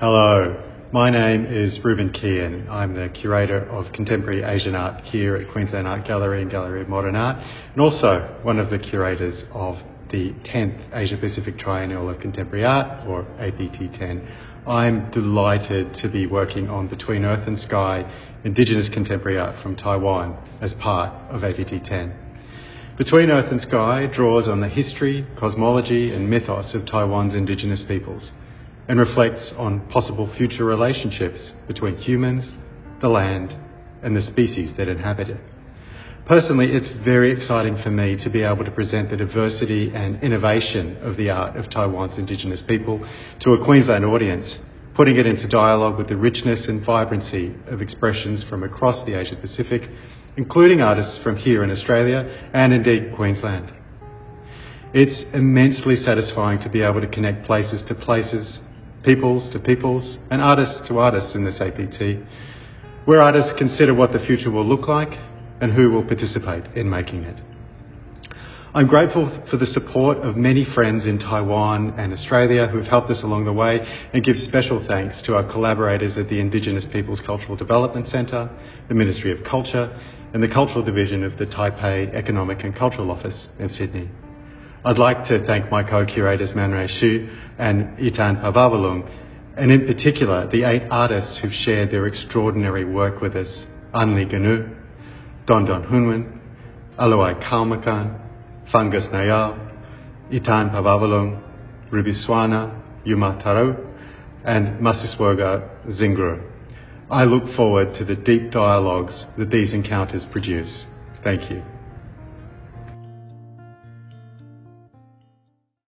Hello, my name is Reuben Keehan. I'm the curator of contemporary Asian art here at Queensland Art Gallery and Gallery of Modern Art, and also one of the curators of the 10th Asia Pacific Triennial of Contemporary Art, or APT 10. I'm delighted to be working on Between Earth and Sky Indigenous Contemporary Art from Taiwan as part of APT 10. Between Earth and Sky draws on the history, cosmology, and mythos of Taiwan's Indigenous peoples and reflects on possible future relationships between humans, the land, and the species that inhabit it. Personally, it's very exciting for me to be able to present the diversity and innovation of the art of Taiwan's Indigenous people to a Queensland audience, putting it into dialogue with the richness and vibrancy of expressions from across the Asia Pacific, including artists from here in Australia and indeed Queensland. It's immensely satisfying to be able to connect places to places, peoples to peoples, and artists to artists in this APT, where artists consider what the future will look like and who will participate in making it. I'm grateful for the support of many friends in Taiwan and Australia who have helped us along the way and give special thanks to our collaborators at the Indigenous Peoples Cultural Development Centre, the Ministry of Culture, and the Cultural Division of the Taipei Economic and Cultural Office in Sydney. I'd like to thank my co-curators Manray Hsu and Etan Pavavalung, and in particular the eight artists who've shared their extraordinary work with us, Anli Genu, Don Don Hunwin, Aluaiy Kaumakan, Fangas Nayaw, Etan Pavavalung, Ruby Swana, Yuma Taru, and Masiswagger Zingrur. I look forward to the deep dialogues that these encounters produce. Thank you.